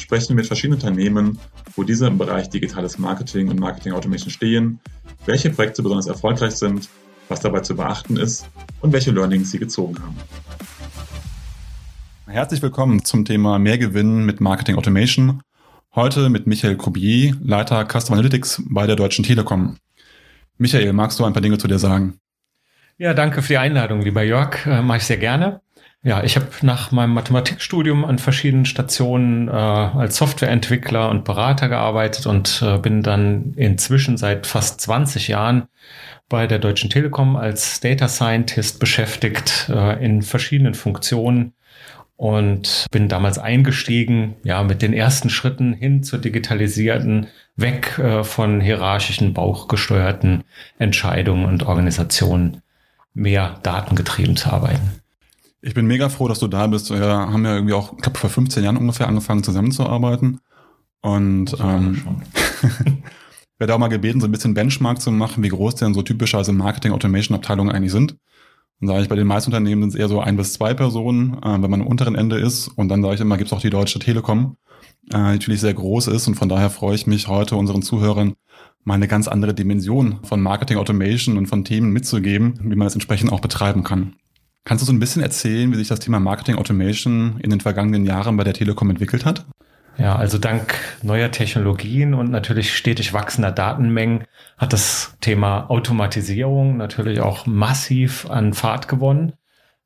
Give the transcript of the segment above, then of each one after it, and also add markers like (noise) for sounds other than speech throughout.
sprechen wir mit verschiedenen Unternehmen, wo diese im Bereich digitales Marketing und Marketing Automation stehen, welche Projekte besonders erfolgreich sind, was dabei zu beachten ist und welche Learnings sie gezogen haben. Herzlich willkommen zum Thema Mehrgewinn mit Marketing Automation. Heute mit Michael Krubier, Leiter Customer Analytics bei der Deutschen Telekom. Michael, magst du ein paar Dinge zu dir sagen? Ja, danke für die Einladung, lieber Jörg. Äh, Mache ich sehr gerne. Ja, ich habe nach meinem Mathematikstudium an verschiedenen Stationen äh, als Softwareentwickler und Berater gearbeitet und äh, bin dann inzwischen seit fast 20 Jahren bei der Deutschen Telekom als Data Scientist beschäftigt äh, in verschiedenen Funktionen und bin damals eingestiegen, ja, mit den ersten Schritten hin zur digitalisierten, weg äh, von hierarchischen, bauchgesteuerten Entscheidungen und Organisationen, mehr datengetrieben zu arbeiten. Ich bin mega froh, dass du da bist. Wir haben ja irgendwie auch, ich glaube, vor 15 Jahren ungefähr angefangen zusammenzuarbeiten. Und ähm, (laughs) werde auch mal gebeten, so ein bisschen Benchmark zu machen, wie groß denn so typischerweise Marketing-Automation-Abteilungen eigentlich sind. Und sage ich, bei den meisten Unternehmen sind es eher so ein bis zwei Personen, äh, wenn man am unteren Ende ist. Und dann sage ich immer, gibt es auch die Deutsche Telekom, äh, natürlich sehr groß ist. Und von daher freue ich mich heute unseren Zuhörern mal eine ganz andere Dimension von Marketing Automation und von Themen mitzugeben, wie man es entsprechend auch betreiben kann. Kannst du so ein bisschen erzählen, wie sich das Thema Marketing Automation in den vergangenen Jahren bei der Telekom entwickelt hat? Ja, also dank neuer Technologien und natürlich stetig wachsender Datenmengen hat das Thema Automatisierung natürlich auch massiv an Fahrt gewonnen.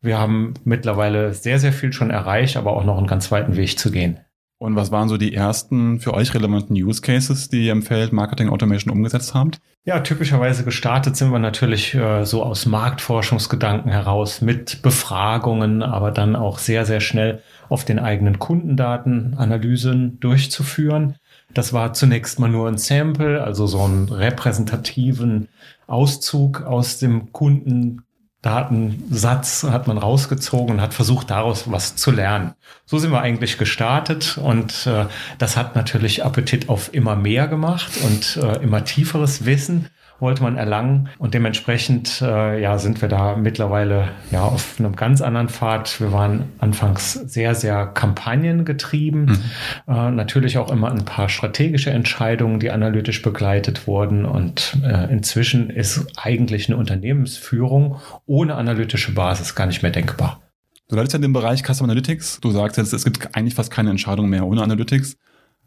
Wir haben mittlerweile sehr, sehr viel schon erreicht, aber auch noch einen ganz weiten Weg zu gehen. Und was waren so die ersten für euch relevanten Use Cases, die ihr im Feld Marketing Automation umgesetzt habt? Ja, typischerweise gestartet sind wir natürlich äh, so aus Marktforschungsgedanken heraus mit Befragungen, aber dann auch sehr, sehr schnell auf den eigenen Kundendaten Analysen durchzuführen. Das war zunächst mal nur ein Sample, also so einen repräsentativen Auszug aus dem Kunden Datensatz hat man rausgezogen und hat versucht, daraus was zu lernen. So sind wir eigentlich gestartet und äh, das hat natürlich Appetit auf immer mehr gemacht und äh, immer tieferes Wissen wollte man erlangen und dementsprechend äh, ja sind wir da mittlerweile ja auf einem ganz anderen Pfad. Wir waren anfangs sehr sehr kampagnengetrieben, mhm. äh, natürlich auch immer ein paar strategische Entscheidungen, die analytisch begleitet wurden und äh, inzwischen ist eigentlich eine Unternehmensführung ohne analytische Basis gar nicht mehr denkbar. Du leitest ja den Bereich Customer Analytics. Du sagst jetzt, es gibt eigentlich fast keine Entscheidung mehr ohne Analytics.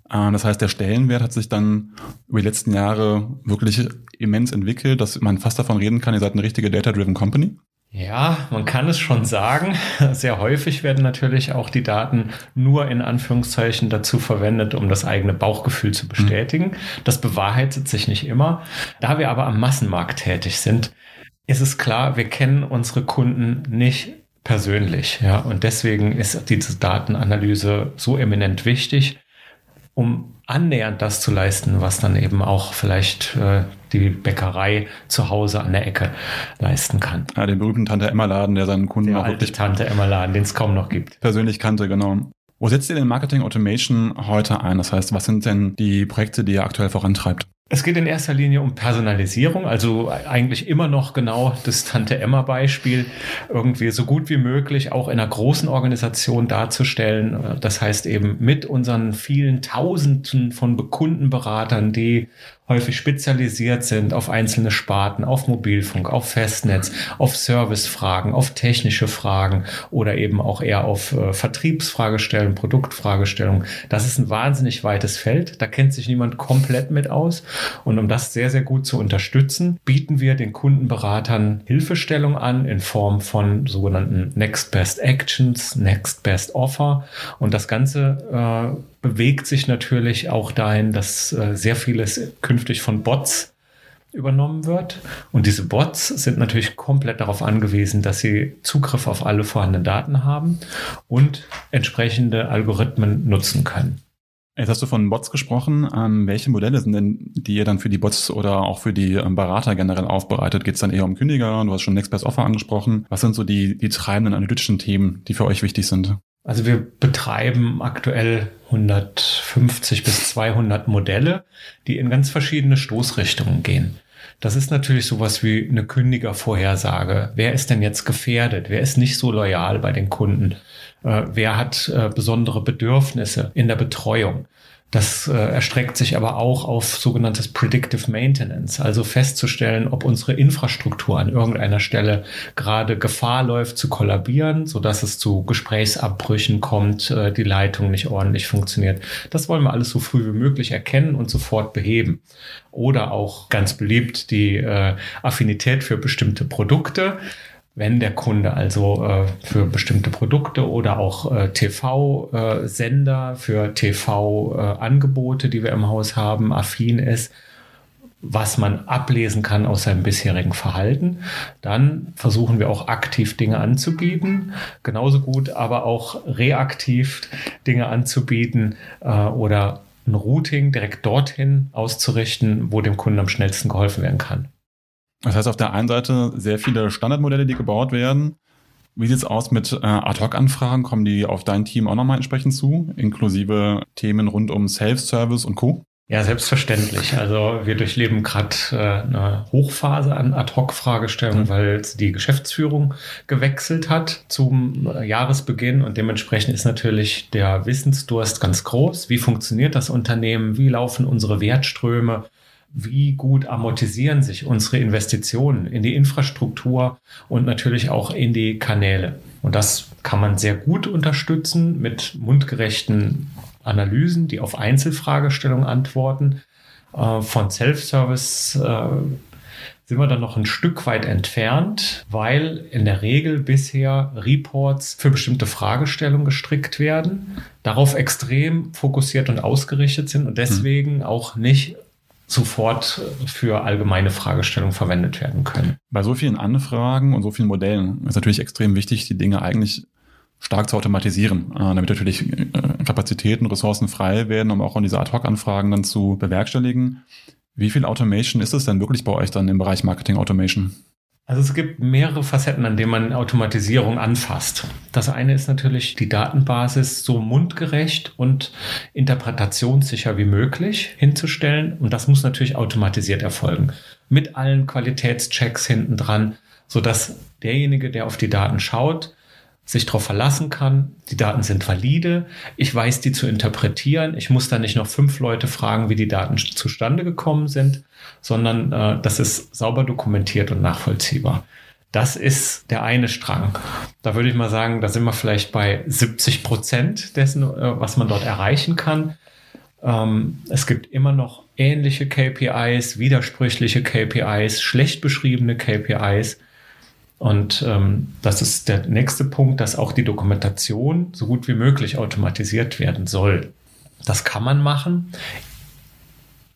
Äh, das heißt, der Stellenwert hat sich dann über die letzten Jahre wirklich immens entwickelt, dass man fast davon reden kann, ihr seid eine richtige Data-Driven Company. Ja, man kann es schon sagen. (laughs) Sehr häufig werden natürlich auch die Daten nur in Anführungszeichen dazu verwendet, um das eigene Bauchgefühl zu bestätigen. Das bewahrheitet sich nicht immer. Da wir aber am Massenmarkt tätig sind, ist es klar, wir kennen unsere Kunden nicht persönlich. Ja, und deswegen ist diese Datenanalyse so eminent wichtig, um annähernd das zu leisten, was dann eben auch vielleicht äh, die Bäckerei zu Hause an der Ecke leisten kann. Ja, den berühmten Tante Emma Laden, der seinen Kunden der auch wirklich Tante Emma Laden, den es kaum noch gibt. Persönlich kannte, genau. Wo setzt ihr denn Marketing Automation heute ein? Das heißt, was sind denn die Projekte, die ihr aktuell vorantreibt? Es geht in erster Linie um Personalisierung, also eigentlich immer noch genau das Tante Emma Beispiel, irgendwie so gut wie möglich auch in einer großen Organisation darzustellen. Das heißt eben mit unseren vielen Tausenden von Kundenberatern, die häufig spezialisiert sind auf einzelne Sparten, auf Mobilfunk, auf Festnetz, auf Servicefragen, auf technische Fragen oder eben auch eher auf äh, Vertriebsfragestellungen, Produktfragestellungen. Das ist ein wahnsinnig weites Feld. Da kennt sich niemand komplett mit aus. Und um das sehr, sehr gut zu unterstützen, bieten wir den Kundenberatern Hilfestellung an in Form von sogenannten Next Best Actions, Next Best Offer. Und das Ganze äh, bewegt sich natürlich auch dahin, dass äh, sehr vieles künftig von Bots übernommen wird. Und diese Bots sind natürlich komplett darauf angewiesen, dass sie Zugriff auf alle vorhandenen Daten haben und entsprechende Algorithmen nutzen können. Jetzt hast du von Bots gesprochen. Ähm, welche Modelle sind denn, die ihr dann für die Bots oder auch für die ähm, Berater generell aufbereitet? Geht es dann eher um Kündiger? Du hast schon Next Best Offer angesprochen. Was sind so die, die treibenden analytischen Themen, die für euch wichtig sind? Also wir betreiben aktuell 150 bis 200 Modelle, die in ganz verschiedene Stoßrichtungen gehen. Das ist natürlich sowas wie eine Kündigervorhersage. Wer ist denn jetzt gefährdet? Wer ist nicht so loyal bei den Kunden? Äh, wer hat äh, besondere Bedürfnisse in der Betreuung? Das äh, erstreckt sich aber auch auf sogenanntes Predictive Maintenance, also festzustellen, ob unsere Infrastruktur an irgendeiner Stelle gerade Gefahr läuft zu kollabieren, so dass es zu Gesprächsabbrüchen kommt, äh, die Leitung nicht ordentlich funktioniert. Das wollen wir alles so früh wie möglich erkennen und sofort beheben. Oder auch ganz beliebt die äh, Affinität für bestimmte Produkte wenn der Kunde also äh, für bestimmte Produkte oder auch äh, TV-Sender äh, für TV-Angebote, die wir im Haus haben, affin ist, was man ablesen kann aus seinem bisherigen Verhalten. Dann versuchen wir auch aktiv Dinge anzubieten, genauso gut aber auch reaktiv Dinge anzubieten äh, oder ein Routing direkt dorthin auszurichten, wo dem Kunden am schnellsten geholfen werden kann. Das heißt auf der einen Seite sehr viele Standardmodelle, die gebaut werden. Wie sieht's aus mit äh, Ad-Hoc-Anfragen? Kommen die auf dein Team auch nochmal entsprechend zu, inklusive Themen rund um Self-Service und Co.? Ja, selbstverständlich. Also wir durchleben gerade äh, eine Hochphase an Ad-Hoc-Fragestellungen, mhm. weil die Geschäftsführung gewechselt hat zum äh, Jahresbeginn und dementsprechend ist natürlich der Wissensdurst ganz groß. Wie funktioniert das Unternehmen? Wie laufen unsere Wertströme? Wie gut amortisieren sich unsere Investitionen in die Infrastruktur und natürlich auch in die Kanäle. Und das kann man sehr gut unterstützen mit mundgerechten Analysen, die auf Einzelfragestellungen antworten. Äh, von Self-Service äh, sind wir dann noch ein Stück weit entfernt, weil in der Regel bisher Reports für bestimmte Fragestellungen gestrickt werden, darauf extrem fokussiert und ausgerichtet sind und deswegen auch nicht sofort für allgemeine Fragestellungen verwendet werden können. Bei so vielen Anfragen und so vielen Modellen ist natürlich extrem wichtig, die Dinge eigentlich stark zu automatisieren, äh, damit natürlich äh, Kapazitäten, Ressourcen frei werden, um auch an diese Ad-Hoc-Anfragen dann zu bewerkstelligen. Wie viel Automation ist es denn wirklich bei euch dann im Bereich Marketing Automation? Also es gibt mehrere Facetten, an denen man Automatisierung anfasst. Das eine ist natürlich die Datenbasis so mundgerecht und interpretationssicher wie möglich hinzustellen. Und das muss natürlich automatisiert erfolgen. Mit allen Qualitätschecks hinten dran, sodass derjenige, der auf die Daten schaut, sich darauf verlassen kann, die Daten sind valide, ich weiß die zu interpretieren, ich muss da nicht noch fünf Leute fragen, wie die Daten zustande gekommen sind, sondern äh, das ist sauber dokumentiert und nachvollziehbar. Das ist der eine Strang. Da würde ich mal sagen, da sind wir vielleicht bei 70 Prozent dessen, äh, was man dort erreichen kann. Ähm, es gibt immer noch ähnliche KPIs, widersprüchliche KPIs, schlecht beschriebene KPIs. Und ähm, das ist der nächste Punkt, dass auch die Dokumentation so gut wie möglich automatisiert werden soll. Das kann man machen,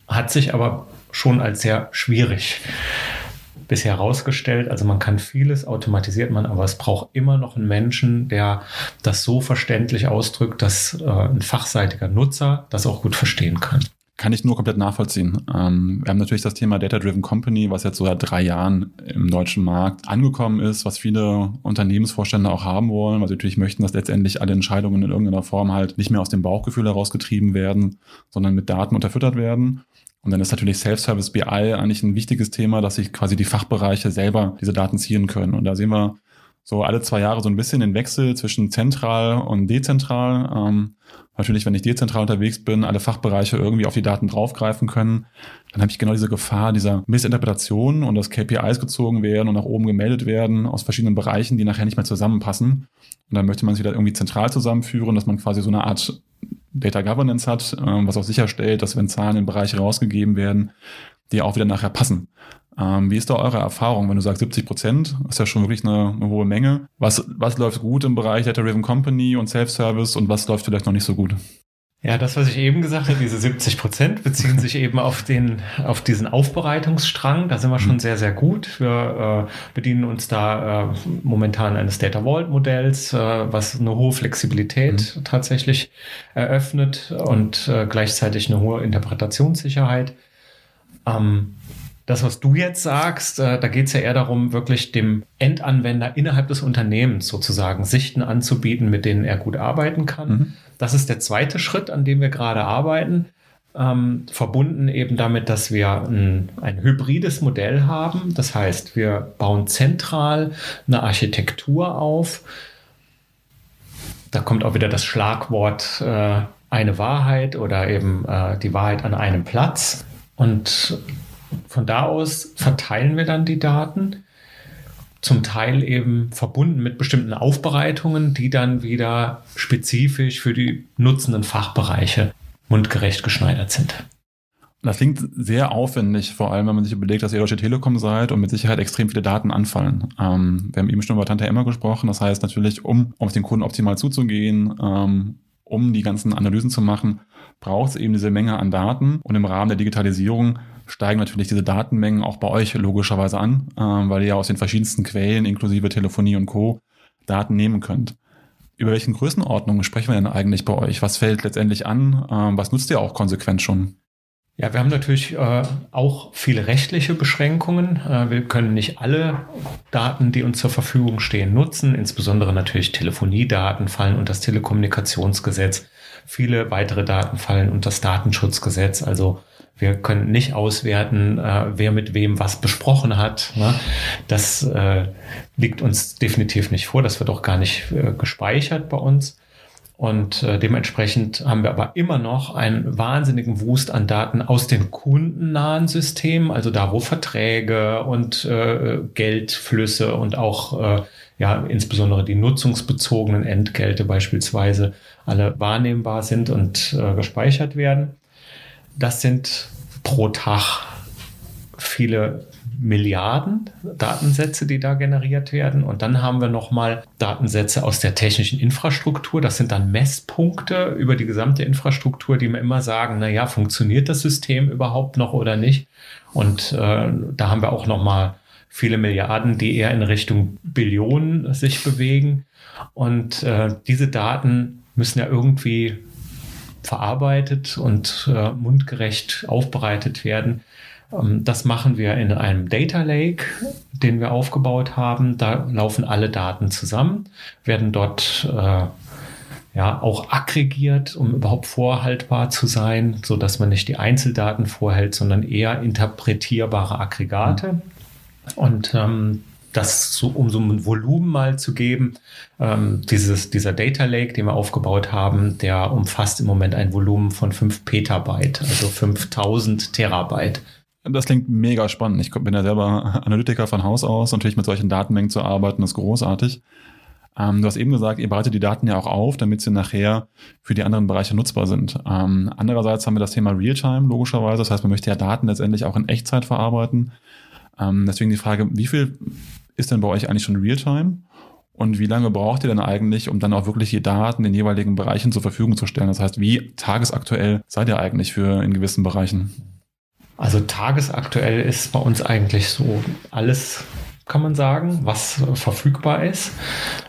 hat sich aber schon als sehr schwierig bisher herausgestellt. Also man kann vieles automatisiert man, aber es braucht immer noch einen Menschen, der das so verständlich ausdrückt, dass äh, ein fachseitiger Nutzer das auch gut verstehen kann kann ich nur komplett nachvollziehen. Ähm, wir haben natürlich das Thema Data-Driven Company, was jetzt so seit drei Jahren im deutschen Markt angekommen ist, was viele Unternehmensvorstände auch haben wollen, weil sie natürlich möchten, dass letztendlich alle Entscheidungen in irgendeiner Form halt nicht mehr aus dem Bauchgefühl herausgetrieben werden, sondern mit Daten unterfüttert werden. Und dann ist natürlich Self-Service BI eigentlich ein wichtiges Thema, dass sich quasi die Fachbereiche selber diese Daten ziehen können. Und da sehen wir so alle zwei Jahre so ein bisschen den Wechsel zwischen zentral und dezentral. Ähm, natürlich, wenn ich dezentral unterwegs bin, alle Fachbereiche irgendwie auf die Daten draufgreifen können, dann habe ich genau diese Gefahr dieser Missinterpretation und dass KPIs gezogen werden und nach oben gemeldet werden aus verschiedenen Bereichen, die nachher nicht mehr zusammenpassen. Und dann möchte man es wieder irgendwie zentral zusammenführen, dass man quasi so eine Art Data Governance hat, ähm, was auch sicherstellt, dass wenn Zahlen in Bereiche rausgegeben werden, die auch wieder nachher passen. Ähm, wie ist da eure Erfahrung, wenn du sagst 70 Prozent? Ist ja schon wirklich eine, eine hohe Menge. Was, was läuft gut im Bereich Data Driven Company und Self-Service und was läuft vielleicht noch nicht so gut? Ja, das, was ich eben gesagt habe, diese 70 Prozent beziehen sich eben auf den, auf diesen Aufbereitungsstrang. Da sind wir schon mhm. sehr, sehr gut. Wir äh, bedienen uns da äh, momentan eines Data Vault Modells, äh, was eine hohe Flexibilität mhm. tatsächlich eröffnet und äh, gleichzeitig eine hohe Interpretationssicherheit. Ähm, das, was du jetzt sagst, äh, da geht es ja eher darum, wirklich dem Endanwender innerhalb des Unternehmens sozusagen Sichten anzubieten, mit denen er gut arbeiten kann. Mhm. Das ist der zweite Schritt, an dem wir gerade arbeiten. Ähm, verbunden eben damit, dass wir ein, ein, hybrides Modell haben. Das heißt, wir bauen zentral eine Architektur auf. Da kommt auch wieder das Schlagwort äh, eine Wahrheit oder eben äh, die Wahrheit an einem Platz. Und von da aus verteilen wir dann die Daten zum Teil eben verbunden mit bestimmten Aufbereitungen, die dann wieder spezifisch für die nutzenden Fachbereiche mundgerecht geschneidert sind. Das klingt sehr aufwendig, vor allem wenn man sich überlegt, dass ihr Deutsche Telekom seid und mit Sicherheit extrem viele Daten anfallen. Ähm, wir haben eben schon über Tante Emma gesprochen. Das heißt natürlich, um auf den Kunden optimal zuzugehen, ähm, um die ganzen Analysen zu machen, braucht es eben diese Menge an Daten. Und im Rahmen der Digitalisierung steigen natürlich diese Datenmengen auch bei euch logischerweise an, äh, weil ihr ja aus den verschiedensten Quellen, inklusive Telefonie und Co., Daten nehmen könnt. Über welchen Größenordnungen sprechen wir denn eigentlich bei euch? Was fällt letztendlich an? Ähm, was nutzt ihr auch konsequent schon? Ja, wir haben natürlich äh, auch viele rechtliche Beschränkungen. Äh, wir können nicht alle Daten, die uns zur Verfügung stehen, nutzen. Insbesondere natürlich Telefoniedaten fallen unter das Telekommunikationsgesetz. Viele weitere Daten fallen unter das Datenschutzgesetz. Also wir können nicht auswerten, äh, wer mit wem was besprochen hat. Ne? Das äh, liegt uns definitiv nicht vor. Das wird auch gar nicht äh, gespeichert bei uns. Und äh, dementsprechend haben wir aber immer noch einen wahnsinnigen Wust an Daten aus den kundennahen Systemen, also da, wo Verträge und äh, Geldflüsse und auch äh, ja insbesondere die nutzungsbezogenen Entgelte beispielsweise alle wahrnehmbar sind und äh, gespeichert werden. Das sind pro Tag viele Milliarden Datensätze, die da generiert werden. Und dann haben wir nochmal Datensätze aus der technischen Infrastruktur. Das sind dann Messpunkte über die gesamte Infrastruktur, die mir immer sagen, na ja, funktioniert das System überhaupt noch oder nicht? Und äh, da haben wir auch nochmal viele Milliarden, die eher in Richtung Billionen sich bewegen. Und äh, diese Daten müssen ja irgendwie verarbeitet und äh, mundgerecht aufbereitet werden. Ähm, das machen wir in einem Data Lake, den wir aufgebaut haben. Da laufen alle Daten zusammen, werden dort äh, ja auch aggregiert, um überhaupt vorhaltbar zu sein, so dass man nicht die Einzeldaten vorhält, sondern eher interpretierbare Aggregate. Und ähm, das so, um so ein Volumen mal zu geben, ähm, dieses, dieser Data Lake, den wir aufgebaut haben, der umfasst im Moment ein Volumen von 5 Petabyte, also 5000 Terabyte. Das klingt mega spannend. Ich bin ja selber (laughs) Analytiker von Haus aus. Natürlich mit solchen Datenmengen zu arbeiten, ist großartig. Ähm, du hast eben gesagt, ihr bereitet die Daten ja auch auf, damit sie nachher für die anderen Bereiche nutzbar sind. Ähm, andererseits haben wir das Thema Realtime, logischerweise. Das heißt, man möchte ja Daten letztendlich auch in Echtzeit verarbeiten. Ähm, deswegen die Frage, wie viel ist denn bei euch eigentlich schon Realtime? Und wie lange braucht ihr denn eigentlich, um dann auch wirklich die Daten in jeweiligen Bereichen zur Verfügung zu stellen? Das heißt, wie tagesaktuell seid ihr eigentlich für in gewissen Bereichen? Also tagesaktuell ist bei uns eigentlich so alles, kann man sagen, was verfügbar ist.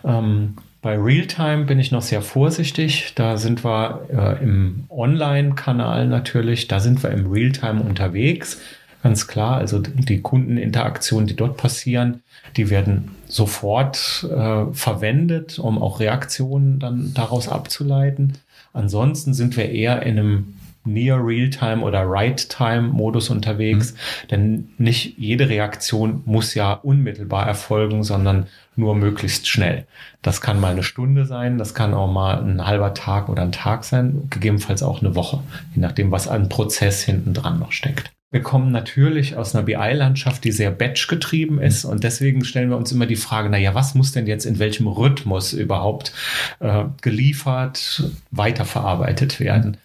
Ähm, bei Realtime bin ich noch sehr vorsichtig. Da sind wir äh, im Online-Kanal natürlich, da sind wir im Realtime unterwegs ganz klar. Also die Kundeninteraktionen, die dort passieren, die werden sofort äh, verwendet, um auch Reaktionen dann daraus abzuleiten. Ansonsten sind wir eher in einem Near Real-Time oder Right-Time-Modus unterwegs, mhm. denn nicht jede Reaktion muss ja unmittelbar erfolgen, sondern nur möglichst schnell. Das kann mal eine Stunde sein, das kann auch mal ein halber Tag oder ein Tag sein, gegebenenfalls auch eine Woche, je nachdem, was an Prozess hinten dran noch steckt. Wir kommen natürlich aus einer BI-Landschaft, die sehr batch-getrieben ist. Und deswegen stellen wir uns immer die Frage, na ja, was muss denn jetzt in welchem Rhythmus überhaupt äh, geliefert, weiterverarbeitet werden?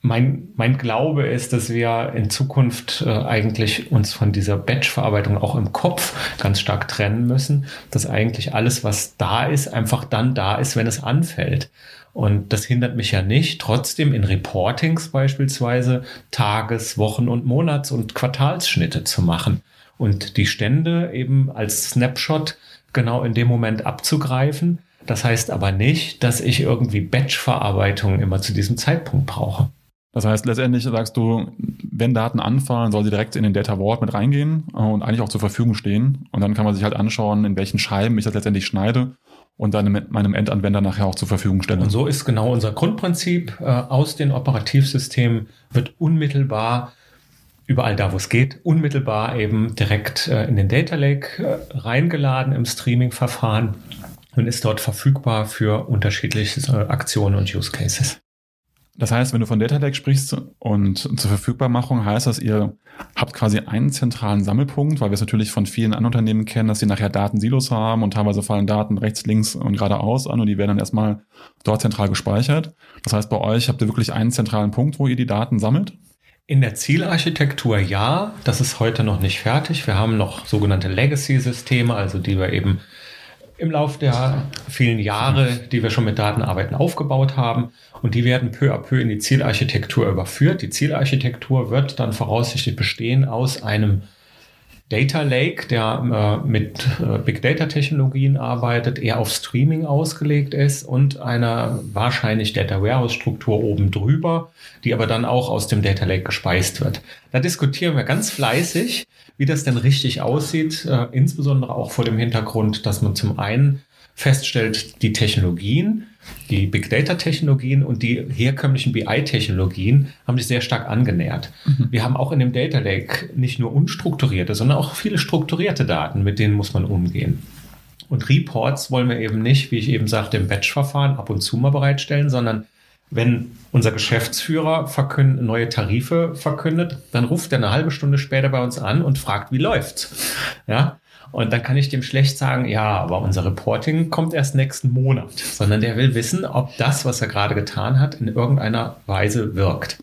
Mein, mein Glaube ist, dass wir in Zukunft äh, eigentlich uns von dieser Batch-Verarbeitung auch im Kopf ganz stark trennen müssen, dass eigentlich alles, was da ist, einfach dann da ist, wenn es anfällt. Und das hindert mich ja nicht, trotzdem in Reportings beispielsweise Tages-, Wochen- und Monats- und Quartalsschnitte zu machen und die Stände eben als Snapshot genau in dem Moment abzugreifen. Das heißt aber nicht, dass ich irgendwie Batch-Verarbeitung immer zu diesem Zeitpunkt brauche. Das heißt, letztendlich sagst du, wenn Daten anfallen, soll sie direkt in den Data Vault mit reingehen äh, und eigentlich auch zur Verfügung stehen. Und dann kann man sich halt anschauen, in welchen Scheiben ich das letztendlich schneide und dann meinem Endanwender nachher auch zur Verfügung stelle. Und so ist genau unser Grundprinzip. Äh, aus den Operativsystemen wird unmittelbar überall da, wo es geht, unmittelbar eben direkt äh, in den Data Lake reingeladen im Streaming-Verfahren und ist dort verfügbar für unterschiedliche Aktionen und Use Cases. Das heißt, wenn du von Data Lake sprichst und zur Verfügbarmachung, heißt das, ihr habt quasi einen zentralen Sammelpunkt, weil wir es natürlich von vielen anderen Unternehmen kennen, dass sie nachher Datensilos haben und teilweise fallen Daten rechts, links und geradeaus an und die werden dann erstmal dort zentral gespeichert. Das heißt, bei euch habt ihr wirklich einen zentralen Punkt, wo ihr die Daten sammelt? In der Zielarchitektur ja, das ist heute noch nicht fertig. Wir haben noch sogenannte Legacy-Systeme, also die wir eben im Laufe der vielen Jahre, die wir schon mit Daten arbeiten, aufgebaut haben. Und die werden peu à peu in die Zielarchitektur überführt. Die Zielarchitektur wird dann voraussichtlich bestehen aus einem Data Lake, der äh, mit äh, Big Data Technologien arbeitet, eher auf Streaming ausgelegt ist und einer wahrscheinlich Data Warehouse Struktur oben drüber, die aber dann auch aus dem Data Lake gespeist wird. Da diskutieren wir ganz fleißig, wie das denn richtig aussieht, äh, insbesondere auch vor dem Hintergrund, dass man zum einen feststellt, die Technologien, die Big Data Technologien und die herkömmlichen BI Technologien haben sich sehr stark angenähert. Mhm. Wir haben auch in dem Data Lake nicht nur unstrukturierte, sondern auch viele strukturierte Daten, mit denen muss man umgehen. Und Reports wollen wir eben nicht, wie ich eben sagte, im Batch-Verfahren ab und zu mal bereitstellen, sondern wenn unser Geschäftsführer verkündet, neue Tarife verkündet, dann ruft er eine halbe Stunde später bei uns an und fragt, wie läuft's? Ja, und dann kann ich dem schlecht sagen, ja, aber unser Reporting kommt erst nächsten Monat, sondern der will wissen, ob das, was er gerade getan hat, in irgendeiner Weise wirkt.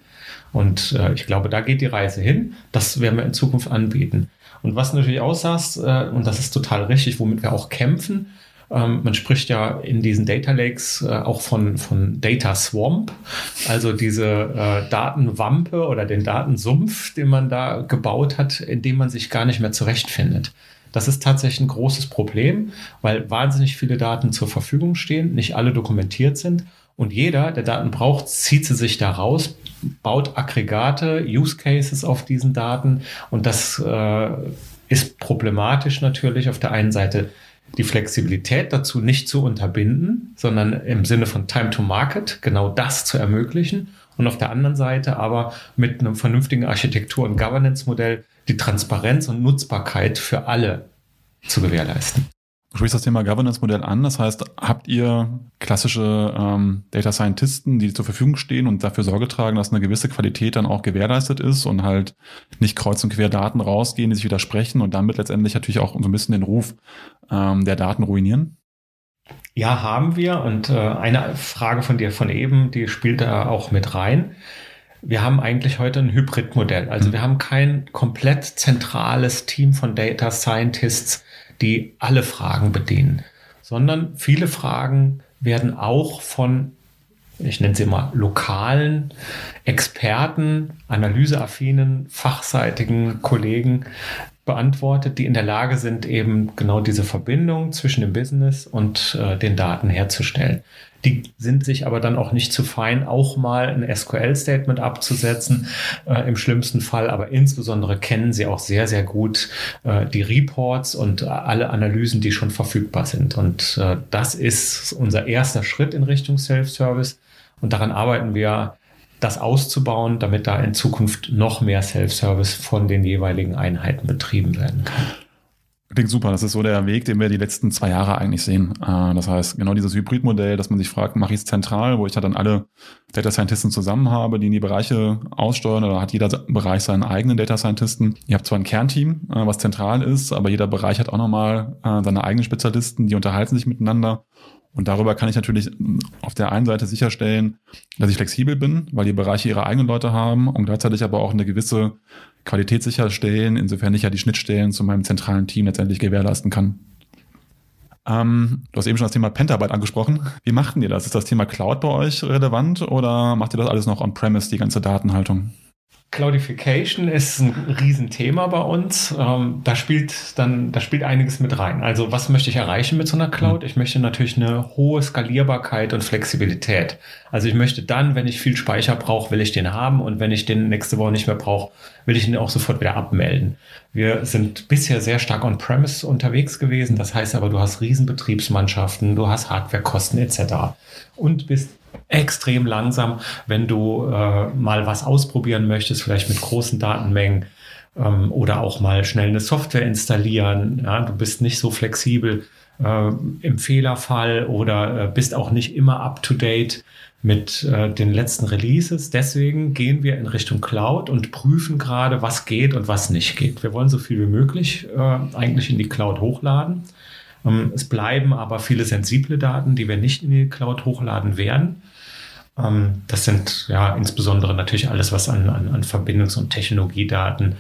Und äh, ich glaube, da geht die Reise hin. Das werden wir in Zukunft anbieten. Und was natürlich aussagst, äh, und das ist total richtig, womit wir auch kämpfen, ähm, man spricht ja in diesen Data Lakes äh, auch von, von Data Swamp, also diese äh, Datenwampe oder den Datensumpf, den man da gebaut hat, in dem man sich gar nicht mehr zurechtfindet. Das ist tatsächlich ein großes Problem, weil wahnsinnig viele Daten zur Verfügung stehen, nicht alle dokumentiert sind. Und jeder, der Daten braucht, zieht sie sich da raus, baut Aggregate, Use Cases auf diesen Daten. Und das äh, ist problematisch natürlich auf der einen Seite die Flexibilität dazu nicht zu unterbinden, sondern im Sinne von Time to Market genau das zu ermöglichen und auf der anderen Seite aber mit einem vernünftigen Architektur- und Governance-Modell die Transparenz und Nutzbarkeit für alle zu gewährleisten. Sprichst das Thema Governance-Modell an. Das heißt, habt ihr klassische ähm, Data Scientisten, die zur Verfügung stehen und dafür Sorge tragen, dass eine gewisse Qualität dann auch gewährleistet ist und halt nicht kreuz und quer Daten rausgehen, die sich widersprechen und damit letztendlich natürlich auch so ein bisschen den Ruf ähm, der Daten ruinieren? Ja, haben wir. Und äh, eine Frage von dir von eben, die spielt da auch mit rein wir haben eigentlich heute ein Hybridmodell. Also mhm. wir haben kein komplett zentrales Team von Data Scientists, die alle Fragen bedienen, sondern viele Fragen werden auch von, ich nenne sie mal, lokalen Experten, analyseaffinen, fachseitigen Kollegen beantwortet, die in der Lage sind, eben genau diese Verbindung zwischen dem Business und äh, den Daten herzustellen. Die sind sich aber dann auch nicht zu fein, auch mal ein SQL-Statement abzusetzen, äh, im schlimmsten Fall. Aber insbesondere kennen sie auch sehr, sehr gut äh, die Reports und alle Analysen, die schon verfügbar sind. Und äh, das ist unser erster Schritt in Richtung Self-Service. Und daran arbeiten wir das auszubauen, damit da in Zukunft noch mehr Self-Service von den jeweiligen Einheiten betrieben werden kann. Klingt super. Das ist so der Weg, den wir die letzten zwei Jahre eigentlich sehen. Äh, das heißt, genau dieses Hybridmodell, dass man sich fragt, mache ich es zentral, wo ich dann alle Data Scientisten zusammen habe, die in die Bereiche aussteuern, oder hat jeder Bereich seinen eigenen Data Scientisten. Ihr habt zwar ein Kernteam, äh, was zentral ist, aber jeder Bereich hat auch nochmal äh, seine eigenen Spezialisten, die unterhalten sich miteinander Und darüber kann ich natürlich auf der einen Seite sicherstellen, dass ich flexibel bin, weil die Bereiche ihre eigenen Leute haben und gleichzeitig aber auch eine gewisse Qualität sicherstellen, insofern ich ja die Schnittstellen zu meinem zentralen Team letztendlich gewährleisten kann. Ähm, du hast eben schon das Thema Pentabyte angesprochen. Wie machten ihr das? Ist das Thema Cloud bei euch relevant oder macht ihr das alles noch on-premise, die ganze Datenhaltung? Cloudification ist ein Riesenthema bei uns. Ähm, da spielt dann, da spielt einiges mit rein. Also was möchte ich erreichen mit so einer Cloud? Ich möchte natürlich eine hohe Skalierbarkeit und Flexibilität. Also ich möchte dann, wenn ich viel Speicher brauche, will ich den haben und wenn ich den nächste Woche nicht mehr brauche, will ich ihn auch sofort wieder abmelden. Wir sind bisher sehr stark on-premise unterwegs gewesen. Das heißt aber, du hast Riesenbetriebsmannschaften, du hast Hardwarekosten etc. und bist extrem langsam, wenn du äh, mal was ausprobieren möchtest, vielleicht mit großen Datenmengen ähm, oder auch mal schnell eine Software installieren. Ja, du bist nicht so flexibel äh, im Fehlerfall oder äh, bist auch nicht immer up to date mit äh, den letzten Releases. Deswegen gehen wir in Richtung Cloud und prüfen gerade, was geht und was nicht geht. Wir wollen so viel wie möglich äh, eigentlich in die Cloud hochladen. Ähm, es bleiben aber viele sensible Daten, die wir nicht in die Cloud hochladen werden. Ähm, das sind ja insbesondere natürlich alles, was an, an, an Verbindungs- und Technologiedaten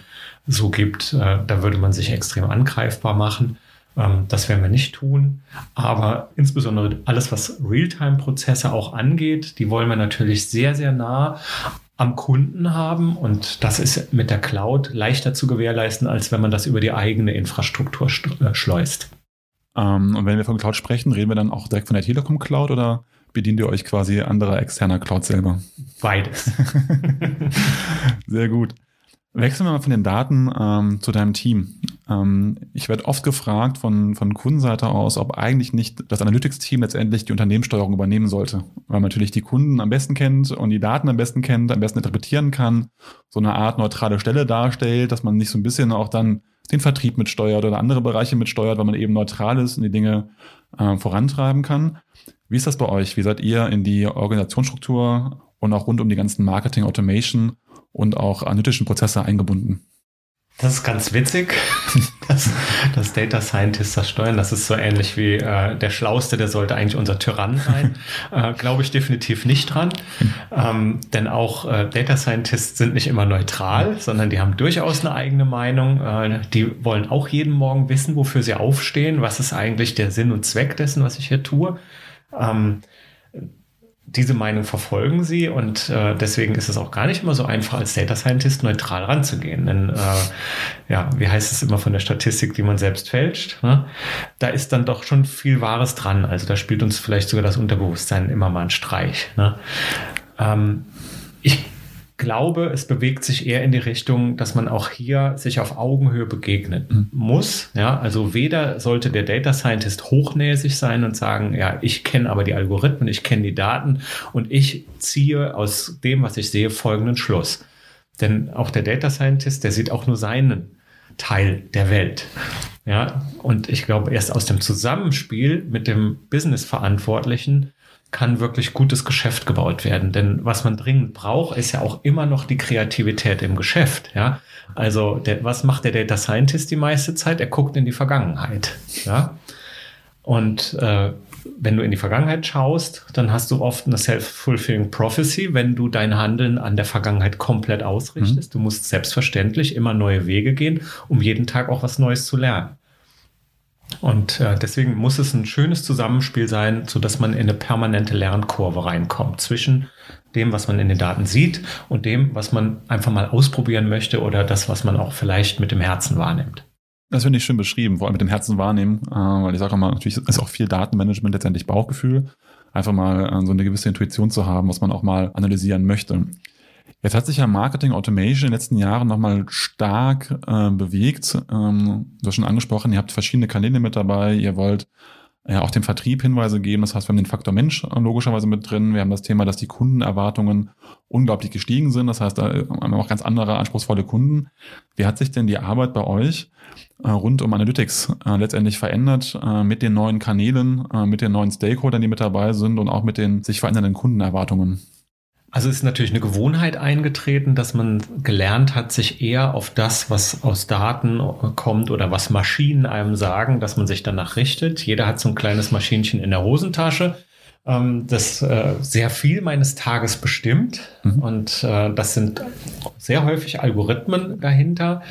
so gibt. Äh, da würde man sich extrem angreifbar machen. Ähm, das werden wir nicht tun. Aber insbesondere alles, was Realtime-Prozesse auch angeht, die wollen wir natürlich sehr, sehr nah am Kunden haben. Und das ist mit der Cloud leichter zu gewährleisten, als wenn man das über die eigene Infrastruktur äh, schleust. Ähm, und wenn wir von Cloud sprechen, reden wir dann auch direkt von der Telekom Cloud oder bedient ihr euch quasi anderer externer Cloud selber? Beides. (laughs) Sehr gut. Wechseln wir mal von den Daten ähm, zu deinem Team. Ähm, ich werde oft gefragt von, von Kundenseite aus, ob eigentlich nicht das Analytics-Team letztendlich die Unternehmenssteuerung übernehmen sollte, weil man natürlich die Kunden am besten kennt und die Daten am besten kennt, am besten interpretieren kann, so eine Art neutrale Stelle darstellt, dass man nicht so ein bisschen auch dann den Vertrieb mitsteuert oder andere Bereiche mitsteuert, weil man eben neutral ist und die Dinge äh, vorantreiben kann. Wie ist das bei euch? Wie seid ihr in die Organisationsstruktur und auch rund um die ganzen Marketing, Automation und auch analytischen Prozesse eingebunden? Das ist ganz witzig, (laughs) dass, dass Data Scientists das steuern. Das ist so ähnlich wie äh, der Schlauste, der sollte eigentlich unser Tyrann sein. (laughs) äh, Glaube ich definitiv nicht dran. Ähm, denn auch äh, Data Scientists sind nicht immer neutral, sondern die haben durchaus eine eigene Meinung. Äh, die wollen auch jeden Morgen wissen, wofür sie aufstehen. Was ist eigentlich der Sinn und Zweck dessen, was ich hier tue? Ähm, diese Meinung verfolgen sie und äh, deswegen ist es auch gar nicht immer so einfach, als Data Scientist neutral ranzugehen. Denn äh, ja, wie heißt es immer von der Statistik, die man selbst fälscht? Ne? Da ist dann doch schon viel Wahres dran. Also da spielt uns vielleicht sogar das Unterbewusstsein immer mal einen Streich. Ne? Ähm, ich glaube, es bewegt sich eher in die Richtung, dass man auch hier sich auf Augenhöhe begegnen mhm. muss. Ja, also weder sollte der Data Scientist hochnäsig sein und sagen, ja, ich kenne aber die Algorithmen, ich kenne die Daten und ich ziehe aus dem, was ich sehe, folgenden Schluss. Denn auch der Data Scientist, der sieht auch nur seinen Teil der Welt. Ja, und ich glaube, erst aus dem Zusammenspiel mit dem Business-Verantwortlichen kann wirklich gutes Geschäft gebaut werden. Denn was man dringend braucht, ist ja auch immer noch die Kreativität im Geschäft. Ja, also der, was macht der Data Scientist die meiste Zeit? Er guckt in die Vergangenheit. Ja, und äh, wenn du in die Vergangenheit schaust, dann hast du oft eine self-fulfilling prophecy, wenn du dein Handeln an der Vergangenheit komplett ausrichtest. Mhm. Du musst selbstverständlich immer neue Wege gehen, um jeden Tag auch was Neues zu lernen. Und äh, deswegen muss es ein schönes Zusammenspiel sein, so dass man in eine permanente Lernkurve reinkommt zwischen dem, was man in den Daten sieht und dem, was man einfach mal ausprobieren möchte oder das, was man auch vielleicht mit dem Herzen wahrnimmt. Das finde ich schön beschrieben, vor allem mit dem Herzen wahrnehmen, äh, weil ich sage mal, natürlich ist auch viel Datenmanagement letztendlich Bauchgefühl, einfach mal äh, so eine gewisse Intuition zu haben, was man auch mal analysieren möchte. Jetzt hat sich ja Marketing Automation in den letzten Jahren nochmal stark äh, bewegt. Ähm, du hast schon angesprochen, ihr habt verschiedene Kanäle mit dabei. Ihr wollt ja auch dem Vertrieb Hinweise geben. Das heißt, wir haben den Faktor Mensch äh, logischerweise mit drin. Wir haben das Thema, dass die Kundenerwartungen unglaublich gestiegen sind. Das heißt, da haben wir auch ganz andere anspruchsvolle Kunden. Wie hat sich denn die Arbeit bei euch äh, rund um Analytics äh, letztendlich verändert äh, mit den neuen Kanälen, äh, mit den neuen Stakeholdern, die mit dabei sind und auch mit den sich verändernden Kundenerwartungen? Also ist natürlich eine Gewohnheit eingetreten, dass man gelernt hat, sich eher auf das, was aus Daten kommt oder was Maschinen einem sagen, dass man sich danach richtet. Jeder hat so ein kleines Maschinchen in der Hosentasche ähm, das äh, sehr viel meines Tages bestimmt. Mhm. Und äh, das sind sehr häufig Algorithmen dahinter,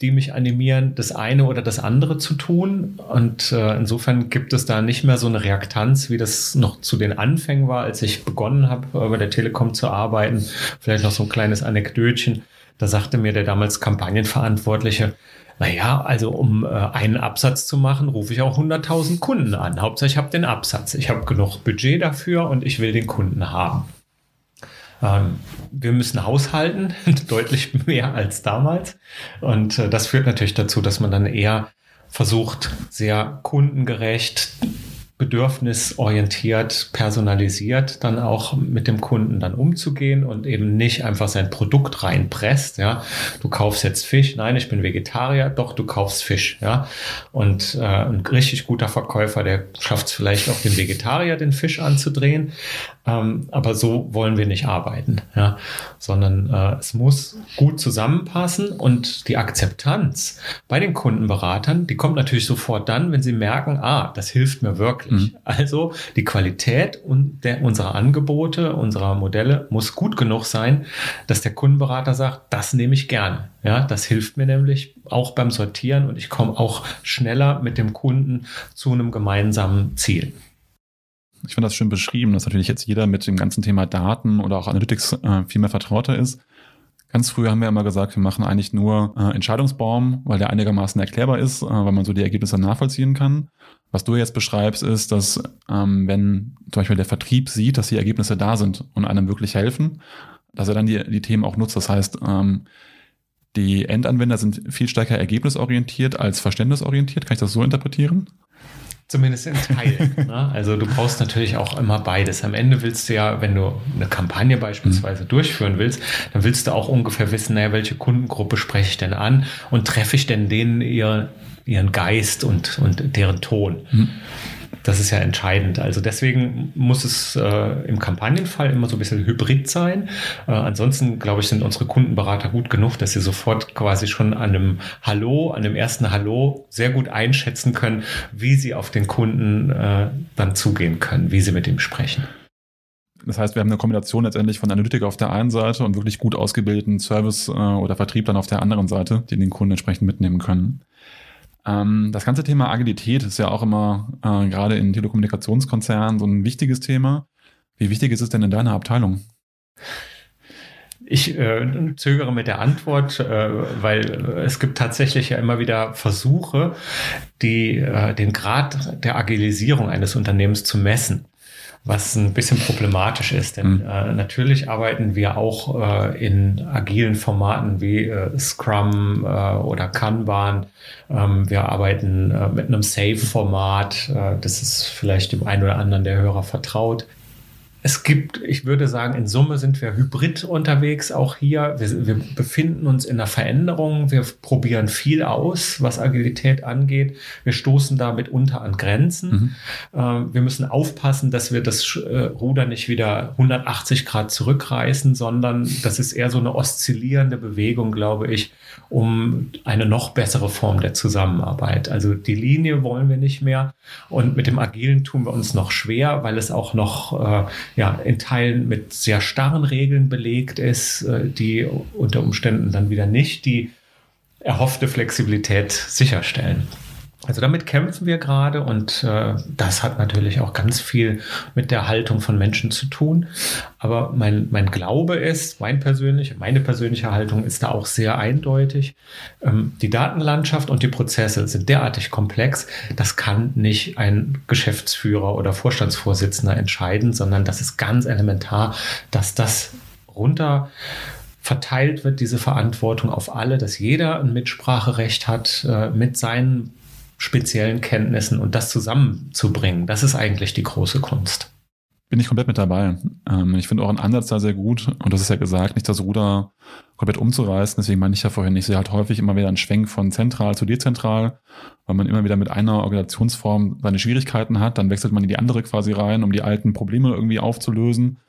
die mich animieren, das eine oder das andere zu tun. Und äh, insofern gibt es da nicht mehr so eine Reaktanz, wie das noch zu den Anfängen war, als ich begonnen habe, bei der Telekom zu arbeiten. Vielleicht noch so ein kleines Anekdötchen. Da sagte mir der damals Kampagnenverantwortliche, naja, also um äh, einen Absatz zu machen, rufe ich auch 100.000 Kunden an. Hauptsache, ich habe den Absatz. Ich habe genug Budget dafür und ich will den Kunden haben. Ähm, wir müssen haushalten, (laughs) deutlich mehr als damals. Und äh, das führt natürlich dazu, dass man dann eher versucht, sehr kundengerecht bedürfnisorientiert, personalisiert dann auch mit dem Kunden dann umzugehen und eben nicht einfach sein Produkt reinpresst, ja. Du kaufst jetzt Fisch, nein, ich bin Vegetarier, doch, du kaufst Fisch, ja. Und äh, ein richtig guter Verkäufer, der schafft es vielleicht auch den Vegetarier den Fisch anzudrehen, ähm, aber so wollen wir nicht arbeiten, ja, sondern äh, es muss gut zusammenpassen und die Akzeptanz bei den Kundenberatern, die kommt natürlich sofort dann, wenn sie merken, ah, das hilft mir wirklich. Mhm. Also die Qualität und der, unserer Angebote, unserer Modelle muss gut genug sein, dass der Kundenberater sagt, das nehme ich gerne. Ja, das hilft mir nämlich auch beim Sortieren und ich komme auch schneller mit dem Kunden zu einem gemeinsamen Ziel. Ich finde das schön beschrieben, dass natürlich jetzt jeder mit dem ganzen Thema Daten oder auch Analytics äh, viel mehr vertrauter ist. Ganz früher haben wir immer gesagt, wir machen eigentlich nur äh, Entscheidungsbaum, weil der einigermaßen erklärbar ist, äh, weil man so die Ergebnisse nachvollziehen kann. Was du jetzt beschreibst, ist, dass ähm, wenn zum Beispiel der Vertrieb sieht, dass die Ergebnisse da sind und einem wirklich helfen, dass er dann die, die Themen auch nutzt. Das heißt, ähm, die Endanwender sind viel stärker ergebnisorientiert als verständnisorientiert. Kann ich das so interpretieren? Zumindest in Teilen. (laughs) ne? Also du brauchst natürlich auch immer beides. Am Ende willst du ja, wenn du eine Kampagne beispielsweise mhm. durchführen willst, dann willst du auch ungefähr wissen, naja, welche Kundengruppe spreche ich denn an und treffe ich denn denen ihr, ihren Geist und, und deren Ton. Mhm. Das ist ja entscheidend. Also deswegen muss es äh, im Kampagnenfall immer so ein bisschen hybrid sein. Äh, ansonsten, glaube ich, sind unsere Kundenberater gut genug, dass sie sofort quasi schon an einem Hallo, an dem ersten Hallo sehr gut einschätzen können, wie sie auf den Kunden äh, dann zugehen können, wie sie mit ihm sprechen. Das heißt, wir haben eine Kombination letztendlich von Analytik auf der einen Seite und wirklich gut ausgebildeten Service äh, oder Vertrieb dann auf der anderen Seite, die den Kunden entsprechend mitnehmen können. Ähm, das ganze Thema Agilität ist ja auch immer äh, gerade in Telekommunikationskonzernen so ein wichtiges Thema. Wie wichtig ist es denn in deiner Abteilung? Ich äh, zögere mit der Antwort, äh, weil es gibt tatsächlich ja immer wieder Versuche, die, äh, den Grad der Agilisierung eines Unternehmens zu messen was ein bisschen problematisch ist. Denn mhm. äh, natürlich arbeiten wir auch äh, in agilen Formaten wie äh, Scrum äh, oder Kanban. Ähm, wir arbeiten äh, mit einem Save-Format. Äh, das ist vielleicht dem einen oder anderen der Hörer vertraut es gibt, ich würde sagen, in Summe sind wir hybrid unterwegs, auch hier. Wir, wir, befinden uns in einer Veränderung. Wir probieren viel aus, was Agilität angeht. Wir stoßen da mitunter an Grenzen. Mhm. Äh, wir müssen aufpassen, dass wir das äh, Ruder nicht wieder 180 Grad zurückreißen, sondern das ist eher so eine oszillierende Bewegung, glaube ich, um eine noch bessere Form der Zusammenarbeit. Also die Linie wollen wir nicht mehr. Und mit dem Agilen tun wir uns noch schwer, weil es auch noch äh, ja, in Teilen mit sehr starren Regeln belegt ist, äh, die unter Umständen dann wieder nicht die erhoffte Flexibilität sicherstellen. Also damit kämpfen wir gerade und äh, das hat natürlich auch ganz viel mit der Haltung von Menschen zu tun. Aber mein, mein Glaube ist, mein persönlich, meine persönliche Haltung ist da auch sehr eindeutig. Ähm, die Datenlandschaft und die Prozesse sind derartig komplex, das kann nicht ein Geschäftsführer oder Vorstandsvorsitzender entscheiden, sondern das ist ganz elementar, dass das runter verteilt wird, diese Verantwortung auf alle, dass jeder ein Mitspracherecht hat äh, mit seinen speziellen Kenntnissen und das zusammenzubringen, das ist eigentlich die große Kunst. Bin ich komplett mit dabei. Ähm, ich finde einen Ansatz da sehr gut. Und das ist ja gesagt, nicht das Ruder komplett umzureißen. Deswegen meine ich ja vorhin, ich sehe halt häufig immer wieder einen Schwenk von zentral zu dezentral, weil man immer wieder mit einer Organisationsform seine Schwierigkeiten hat. Dann wechselt man in die andere quasi rein, um die alten Probleme irgendwie aufzulösen.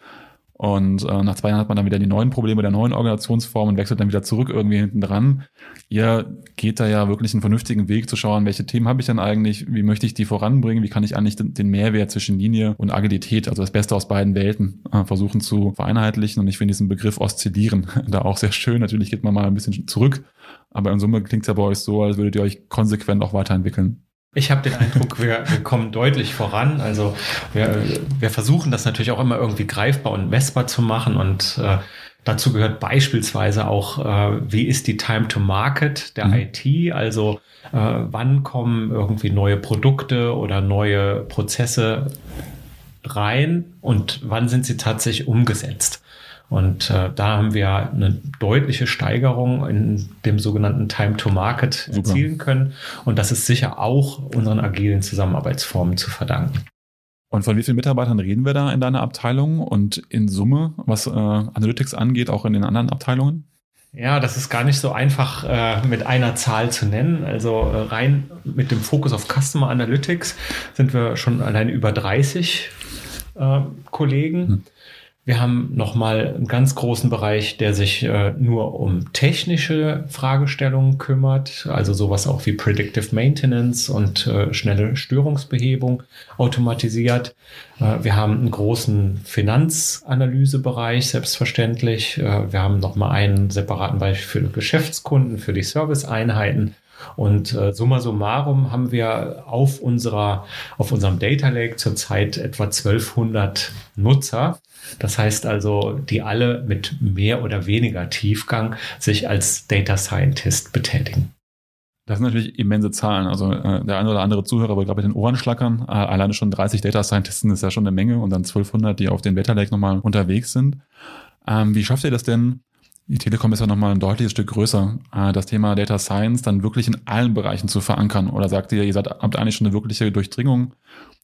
Und äh, nach zwei Jahren hat man dann wieder die neuen Probleme der neuen Organisationsform und wechselt dann wieder zurück irgendwie hinten dran. Ihr geht da ja wirklich einen vernünftigen Weg zu schauen, welche Themen habe ich denn eigentlich, wie möchte ich die voranbringen, wie kann ich eigentlich den, Mehrwert zwischen Linie und Agilität, also das Beste aus beiden Welten, äh, versuchen zu vereinheitlichen. Und ich finde diesen Begriff Oszillieren (laughs) da auch sehr schön. Natürlich geht man mal ein bisschen zurück, aber in Summe klingt es ja bei euch so, als würdet ihr euch konsequent auch weiterentwickeln. Ich habe den Eindruck, wir, wir kommen deutlich voran. Also wir, wir versuchen das natürlich auch immer irgendwie greifbar und messbar zu machen und äh, Dazu gehört beispielsweise auch, äh, wie ist die Time to Market der mhm. IT? Also äh, wann kommen irgendwie neue Produkte oder neue Prozesse rein und wann sind sie tatsächlich umgesetzt? Und äh, da haben wir eine deutliche Steigerung in dem sogenannten Time to Market erzielen können. Und das ist sicher auch unseren agilen Zusammenarbeitsformen zu verdanken. Und von wie vielen Mitarbeitern reden wir da in deiner Abteilung und in Summe, was äh, Analytics angeht, auch in den anderen Abteilungen? Ja, das ist gar nicht so einfach äh, mit einer Zahl zu nennen. Also äh, rein mit dem Fokus auf Customer Analytics sind wir schon allein über 30 äh, Kollegen. Hm. Wir haben nochmal einen ganz großen Bereich, der sich äh, nur um technische Fragestellungen kümmert, also sowas auch wie Predictive Maintenance und äh, schnelle Störungsbehebung automatisiert. Äh, wir haben einen großen Finanzanalysebereich, selbstverständlich. Äh, wir haben nochmal einen separaten Bereich für Geschäftskunden, für die Serviceeinheiten. Und äh, summa summarum haben wir auf unserer, auf unserem Data Lake zurzeit etwa 1200 Nutzer. Das heißt also, die alle mit mehr oder weniger Tiefgang sich als Data Scientist betätigen. Das sind natürlich immense Zahlen. Also äh, der eine oder andere Zuhörer wird gerade mit den Ohren schlackern. Äh, alleine schon 30 Data Scientisten ist ja schon eine Menge und dann 1200, die auf den Data Lake nochmal unterwegs sind. Ähm, wie schafft ihr das denn, die Telekom ist ja nochmal ein deutliches Stück größer, äh, das Thema Data Science dann wirklich in allen Bereichen zu verankern? Oder sagt ihr, ihr seid, habt eigentlich schon eine wirkliche Durchdringung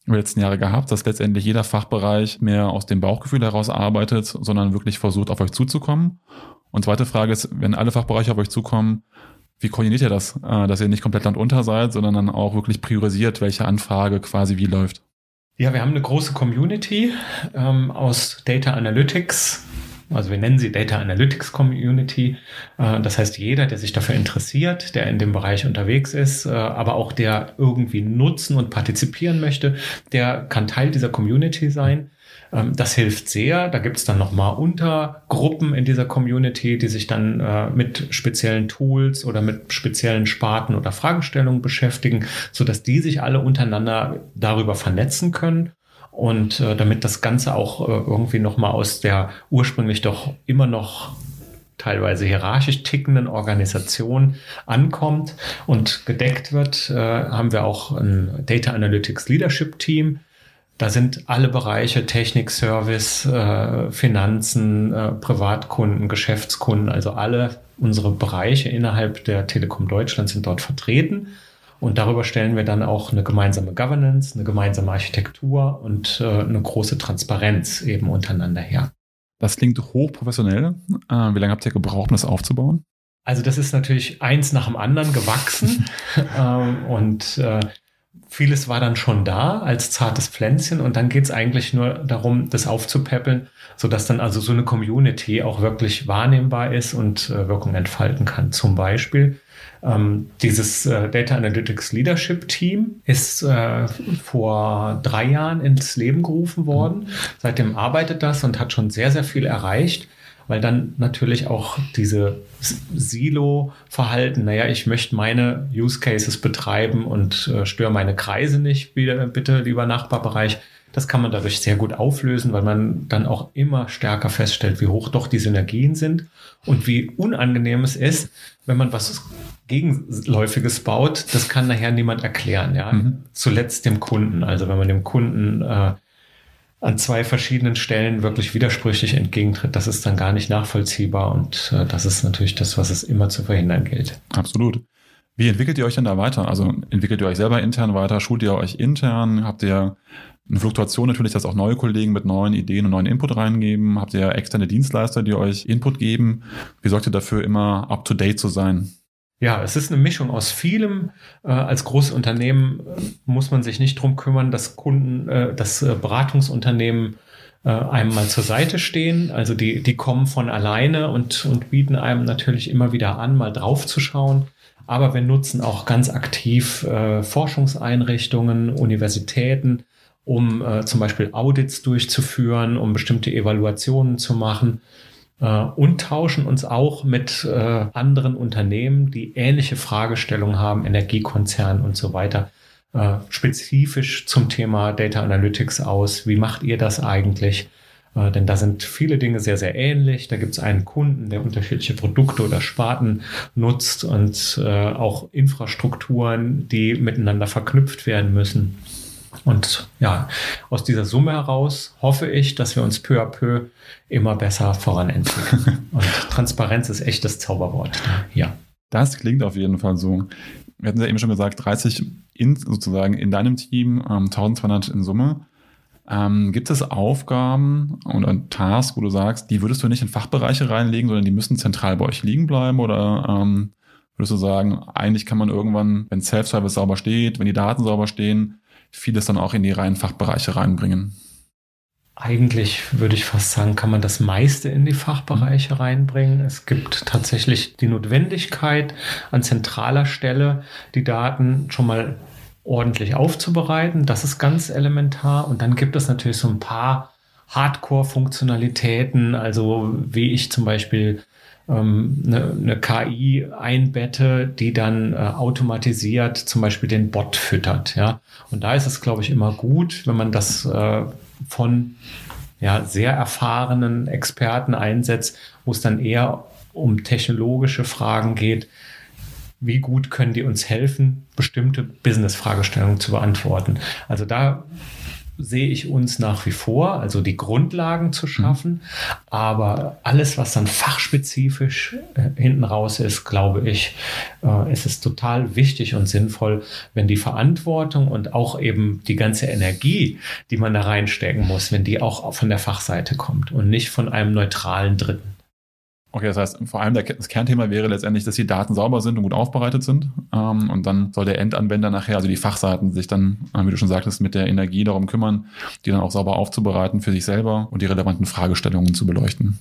über die letzten Jahre gehabt, dass letztendlich jeder Fachbereich mehr aus dem Bauchgefühl heraus arbeitet, sondern wirklich versucht, auf euch zuzukommen? Und zweite Frage ist, wenn alle Fachbereiche auf euch zukommen, wie koordiniert ihr das, äh, dass ihr nicht komplett landunter seid, sondern dann auch wirklich priorisiert, welche Anfrage quasi wie läuft? Ja, wir haben eine große Community ähm, aus Data Analytics, also wir nennen sie Data Analytics Community. Äh, das heißt, jeder, der sich dafür interessiert, der in dem Bereich unterwegs ist, äh, aber auch der irgendwie nutzen und partizipieren möchte, der kann Teil dieser Community sein. Ähm, das hilft sehr. Da gibt es dann nochmal Untergruppen in dieser Community, die sich dann äh, mit speziellen Tools oder mit speziellen Sparten oder Fragestellungen beschäftigen, sodass die sich alle untereinander darüber vernetzen können und äh, damit das Ganze auch äh, irgendwie nochmal aus der ursprünglich doch immer noch teilweise hierarchisch tickenden Organisation ankommt und gedeckt wird, äh, haben wir auch ein Data Analytics Leadership Team. Da sind alle Bereiche Technik, Service, äh, Finanzen, äh, Privatkunden, Geschäftskunden, also alle unsere Bereiche innerhalb der Telekom Deutschland sind dort vertreten. Und darüber stellen wir dann auch eine gemeinsame Governance, eine gemeinsame Architektur und äh, eine große Transparenz eben untereinander her. Das klingt hochprofessionell. Äh, wie lange habt ihr gebraucht, um das aufzubauen? Also das ist natürlich eins nach dem anderen gewachsen (laughs) ähm, und äh, vieles war dann schon da als zartes Pflänzchen und dann geht es eigentlich nur darum, das aufzupäppeln, sodass dann also so eine Community auch wirklich wahrnehmbar ist und äh, Wirkung entfalten kann. Zum Beispiel ähm, dieses äh, Data Analytics Leadership Team ist äh, vor drei Jahren ins Leben gerufen worden. Seitdem arbeitet das und hat schon sehr, sehr viel erreicht weil dann natürlich auch diese Silo-Verhalten, naja, ich möchte meine Use Cases betreiben und äh, störe meine Kreise nicht, wieder, bitte, lieber Nachbarbereich. Das kann man dadurch sehr gut auflösen, weil man dann auch immer stärker feststellt, wie hoch doch die Synergien sind und wie unangenehm es ist, wenn man was Gegenläufiges baut, das kann nachher niemand erklären, ja. Mhm. Zuletzt dem Kunden. Also wenn man dem Kunden äh, an zwei verschiedenen Stellen wirklich widersprüchlich entgegentritt, das ist dann gar nicht nachvollziehbar und äh, das ist natürlich das, was es immer zu verhindern gilt. Absolut. Wie entwickelt ihr euch denn da weiter? Also entwickelt ihr euch selber intern weiter? Schult ihr euch intern? Habt ihr eine Fluktuation natürlich, dass auch neue Kollegen mit neuen Ideen und neuen Input reingeben? Habt ihr externe Dienstleister, die euch Input geben? Wie sorgt ihr dafür, immer up-to-date zu sein? Ja, es ist eine Mischung aus vielem. Äh, als großes Unternehmen äh, muss man sich nicht drum kümmern, dass Kunden, äh, dass äh, Beratungsunternehmen äh, einem mal zur Seite stehen. Also die, die kommen von alleine und, und bieten einem natürlich immer wieder an, mal draufzuschauen. Aber wir nutzen auch ganz aktiv äh, Forschungseinrichtungen, Universitäten, um äh, zum Beispiel Audits durchzuführen, um bestimmte Evaluationen zu machen äh, und tauschen uns auch mit äh, anderen Unternehmen, die ähnliche Fragestellungen haben, Energiekonzernen und so weiter, äh, spezifisch zum Thema Data Analytics aus. Wie macht ihr das eigentlich? Äh, denn da sind viele Dinge sehr, sehr ähnlich. Da gibt es einen Kunden, der unterschiedliche Produkte oder Sparten nutzt und äh, auch Infrastrukturen, die miteinander verknüpft werden müssen. Und ja, aus dieser Summe heraus hoffe ich, dass wir uns peu à peu immer besser voranentwickeln. (laughs) Und Transparenz ist echt das Zauberwort. Ja. Das klingt auf jeden Fall so. Wir hatten ja eben schon gesagt, 30 in, sozusagen in deinem Team, ähm, 1200 in Summe. Ähm, gibt es Aufgaben oder Tasks, wo du sagst, die würdest du nicht in Fachbereiche reinlegen, sondern die müssen zentral bei euch liegen bleiben? Oder ähm, würdest du sagen, eigentlich kann man irgendwann, wenn Self-Service sauber steht, wenn die Daten sauber stehen, vieles dann auch in die reinen Fachbereiche reinbringen? Eigentlich würde ich fast sagen, kann man das meiste in die Fachbereiche reinbringen. Es gibt tatsächlich die Notwendigkeit, an zentraler Stelle die Daten schon mal ordentlich aufzubereiten. Das ist ganz elementar. Und dann gibt es natürlich so ein paar Hardcore-Funktionalitäten, also wie ich zum Beispiel ähm, eine, eine KI einbette, die dann äh, automatisiert zum Beispiel den Bot füttert. Ja, und da ist es, glaube ich, immer gut, wenn man das äh, von ja, sehr erfahrenen Experten einsetzt, wo es dann eher um technologische Fragen geht. Wie gut können die uns helfen, bestimmte Business-Fragestellungen zu beantworten? Also da sehe ich uns nach wie vor, also die Grundlagen zu schaffen. Aber alles, was dann fachspezifisch äh, hinten raus ist, glaube ich, äh, ist es total wichtig und sinnvoll, wenn die Verantwortung und auch eben die ganze Energie, die man da reinstecken muss, wenn die auch von der Fachseite kommt und nicht von einem neutralen Dritten. Okay, das heißt, vor allem das Kernthema wäre letztendlich, dass die Daten sauber sind und gut aufbereitet sind. Ähm, und dann soll der Endanwender nachher, also die Fachseiten, sich dann, äh, wie du schon sagtest, mit der Energie darum kümmern, die dann auch sauber aufzubereiten für sich selber und die relevanten Fragestellungen zu beleuchten.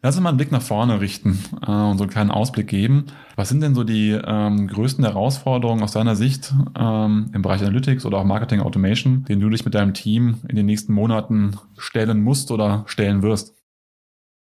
Lass uns mal einen Blick nach vorne richten äh, und so einen kleinen Ausblick geben. Was sind denn so die ähm, größten Herausforderungen aus deiner Sicht ähm, im Bereich Analytics oder auch Marketing Automation, denen du dich mit deinem Team in den nächsten Monaten stellen musst oder stellen wirst?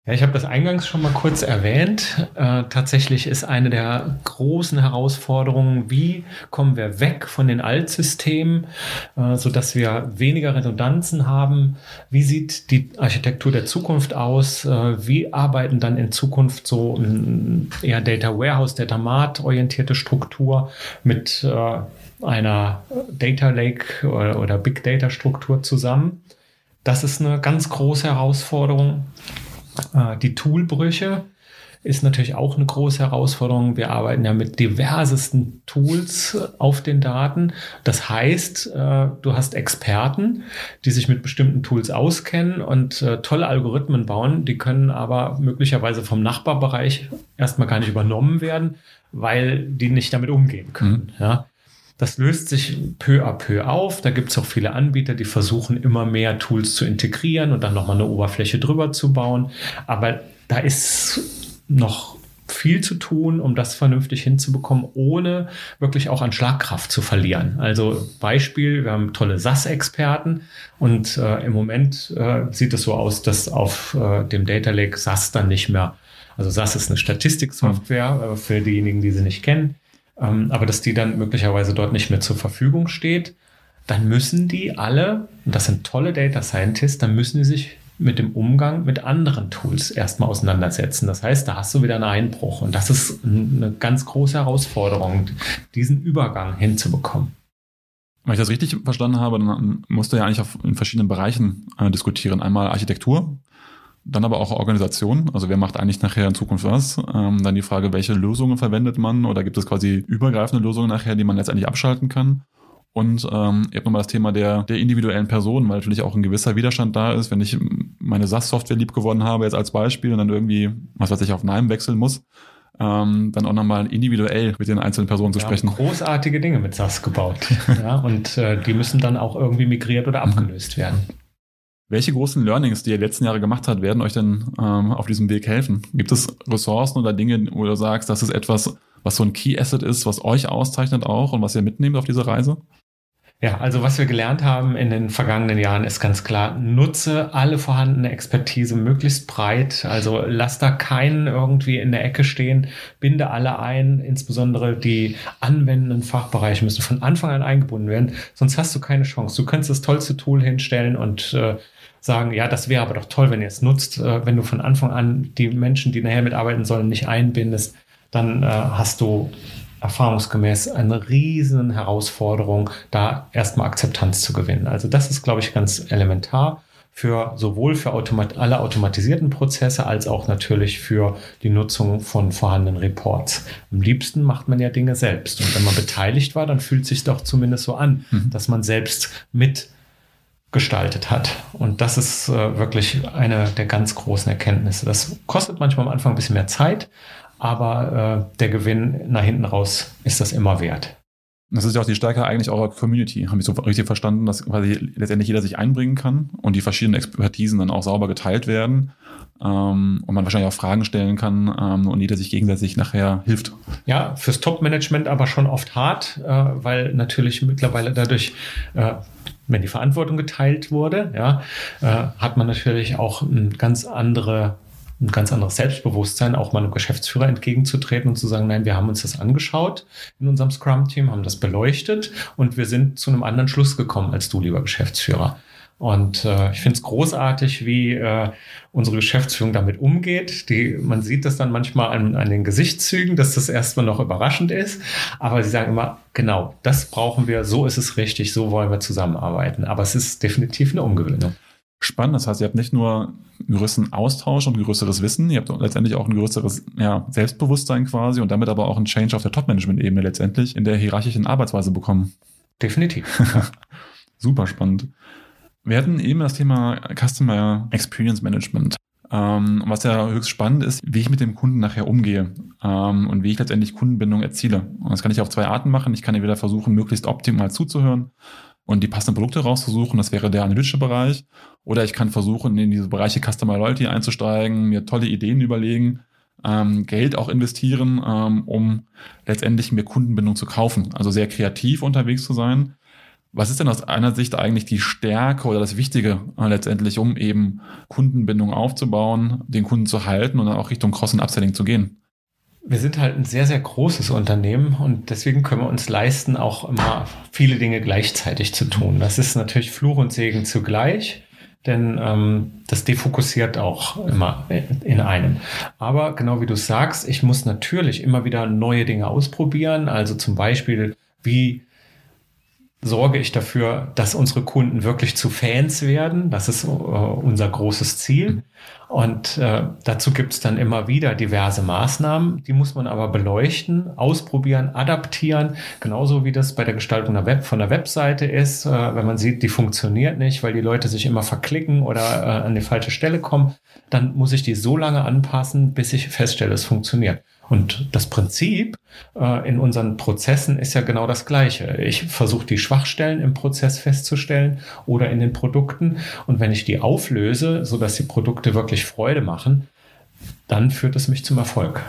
Ja, ich habe das eingangs schon mal kurz erwähnt. Äh, tatsächlich ist eine der großen Herausforderungen, wie kommen wir weg von den Altsystemen, äh, so dass wir weniger Redundanzen haben. Wie sieht die Architektur der Zukunft aus? Äh, wie arbeiten dann in Zukunft so ein eher Data Warehouse, Data Mart orientierte Struktur mit äh, einer Data Lake oder, oder Big Data Struktur zusammen? Das ist eine ganz große Herausforderung. Äh, die Toolbrüche ist natürlich auch eine große Herausforderung. Wir arbeiten ja mit diversesten Tools auf den Daten. Das heißt, äh, du hast Experten, die sich mit bestimmten Tools auskennen und äh, tolle Algorithmen bauen. Die können aber möglicherweise vom Nachbarbereich erstmal gar nicht übernommen werden, weil die nicht damit umgehen können. Mhm. Ja. Das löst sich peu à peu auf. Da gibt es auch viele Anbieter, die versuchen immer mehr Tools zu integrieren und dann nochmal eine Oberfläche drüber zu bauen. Aber da ist noch viel zu tun, um das vernünftig hinzubekommen, ohne wirklich auch an Schlagkraft zu verlieren. Also Beispiel, wir haben tolle SAS-Experten und äh, im Moment äh, sieht es so aus, dass auf äh, dem Data Lake SAS dann nicht mehr, also SAS ist eine Statistiksoftware äh, für diejenigen, die sie nicht kennen ähm, aber dass die dann möglicherweise dort nicht mehr zur Verfügung steht, dann müssen die alle, und das sind tolle Data Scientists, dann müssen die sich mit dem Umgang mit anderen Tools erstmal auseinandersetzen. Das heißt, da hast du wieder einen Einbruch. Und das ist eine ganz große Herausforderung, diesen Übergang hinzubekommen. Wenn ich das richtig verstanden habe, dann musst du ja eigentlich auf, in verschiedenen Bereichen äh, diskutieren. Einmal Architektur, dann aber auch Organisation, also wer macht eigentlich nachher in Zukunft was? Ähm, dann die Frage, welche Lösungen verwendet man oder gibt es quasi übergreifende Lösungen nachher, die man letztendlich abschalten kann? Und ähm, ihr habt nochmal das Thema der, der individuellen Personen, weil natürlich auch ein gewisser Widerstand da ist, wenn ich meine SAS-Software lieb gewonnen habe, jetzt als Beispiel, und dann irgendwie, was weiß ich, auf Nime wechseln muss, ähm, dann auch nochmal individuell mit den einzelnen Personen zu sprechen. Großartige Dinge mit SAS gebaut. (laughs) ja, und äh, die müssen dann auch irgendwie migriert oder abgelöst werden. Welche großen Learnings, die ihr letzten Jahre gemacht habt, werden euch denn ähm, auf diesem Weg helfen? Gibt es Ressourcen oder Dinge, wo du sagst, das ist etwas, was so ein Key Asset ist, was euch auszeichnet auch und was ihr mitnehmt auf diese Reise? Ja, also was wir gelernt haben in den vergangenen Jahren ist ganz klar, nutze alle vorhandene Expertise möglichst breit. Also lass da keinen irgendwie in der Ecke stehen, binde alle ein, insbesondere die anwendenden Fachbereiche müssen von Anfang an eingebunden werden, sonst hast du keine Chance. Du kannst das tollste Tool hinstellen und äh, sagen, ja, das wäre aber doch toll, wenn ihr es nutzt, äh, wenn du von Anfang an die Menschen, die nachher mitarbeiten sollen, nicht einbindest, dann äh, hast du erfahrungsgemäß eine riesen Herausforderung, da erstmal Akzeptanz zu gewinnen. Also das ist, glaube ich, ganz elementar für sowohl für automat alle automatisierten Prozesse als auch natürlich für die Nutzung von vorhandenen Reports. Am liebsten macht man ja Dinge selbst. Und wenn man beteiligt war, dann fühlt es sich doch zumindest so an, mhm. dass man selbst mitgestaltet hat. Und das ist äh, wirklich eine der ganz großen Erkenntnisse. Das kostet manchmal am Anfang ein bisschen mehr Zeit, aber äh, der Gewinn nach hinten raus ist das immer wert. Das ist ja auch die Stärke eigentlich eurer Community. Habe ich so richtig verstanden, dass quasi letztendlich jeder sich einbringen kann und die verschiedenen Expertisen dann auch sauber geteilt werden ähm, und man wahrscheinlich auch Fragen stellen kann ähm, und jeder sich gegenseitig nachher hilft. Ja, fürs Top-Management aber schon oft hart, äh, weil natürlich mittlerweile dadurch äh, wenn die Verantwortung geteilt wurde, ja, äh, hat man natürlich auch eine ganz andere ein ganz anderes Selbstbewusstsein, auch mal einem Geschäftsführer entgegenzutreten und zu sagen, nein, wir haben uns das angeschaut in unserem Scrum-Team, haben das beleuchtet und wir sind zu einem anderen Schluss gekommen als du, lieber Geschäftsführer. Und äh, ich finde es großartig, wie äh, unsere Geschäftsführung damit umgeht. Die, man sieht das dann manchmal an, an den Gesichtszügen, dass das erstmal noch überraschend ist. Aber sie sagen immer, genau, das brauchen wir, so ist es richtig, so wollen wir zusammenarbeiten. Aber es ist definitiv eine Umgewöhnung spannend. Das heißt, ihr habt nicht nur einen größeren Austausch und ein größeres Wissen, ihr habt letztendlich auch ein größeres ja, Selbstbewusstsein quasi und damit aber auch einen Change auf der Top-Management-Ebene letztendlich in der hierarchischen Arbeitsweise bekommen. Definitiv. (laughs) Super spannend. Wir hatten eben das Thema Customer Experience Management. Ähm, was ja höchst spannend ist, wie ich mit dem Kunden nachher umgehe ähm, und wie ich letztendlich Kundenbindung erziele. Und das kann ich auf zwei Arten machen. Ich kann entweder versuchen, möglichst optimal zuzuhören und die passenden Produkte rauszusuchen. Das wäre der analytische Bereich. Oder ich kann versuchen, in diese Bereiche Customer Loyalty einzusteigen, mir tolle Ideen überlegen, ähm, Geld auch investieren, ähm, um letztendlich mir Kundenbindung zu kaufen. Also sehr kreativ unterwegs zu sein. Was ist denn aus einer Sicht eigentlich die Stärke oder das Wichtige äh, letztendlich, um eben Kundenbindung aufzubauen, den Kunden zu halten und dann auch Richtung Cross- und Upselling zu gehen? wir sind halt ein sehr, sehr großes Unternehmen und deswegen können wir uns leisten, auch immer viele Dinge gleichzeitig zu tun. Das ist natürlich Fluch und Segen zugleich, denn ähm, das defokussiert auch immer in einem. Aber genau wie du sagst, ich muss natürlich immer wieder neue Dinge ausprobieren. Also zum Beispiel, wie sorge ich dafür, dass unsere Kunden wirklich zu Fans werden. Das ist äh, unser großes Ziel. Und äh, dazu gibt es dann immer wieder diverse Maßnahmen. Die muss man aber beleuchten, ausprobieren, adaptieren. Genauso wie das bei der Gestaltung der Web von der Webseite ist. Äh, wenn man sieht, die funktioniert nicht, weil die Leute sich immer verklicken oder äh, an die falsche Stelle kommen, dann muss ich die so lange anpassen, bis ich feststelle, es funktioniert. Und das Prinzip äh, in unseren Prozessen ist ja genau das gleiche. Ich versuche die Schwachstellen im Prozess festzustellen oder in den Produkten. Und wenn ich die auflöse, sodass die Produkte wirklich Freude machen, dann führt es mich zum Erfolg.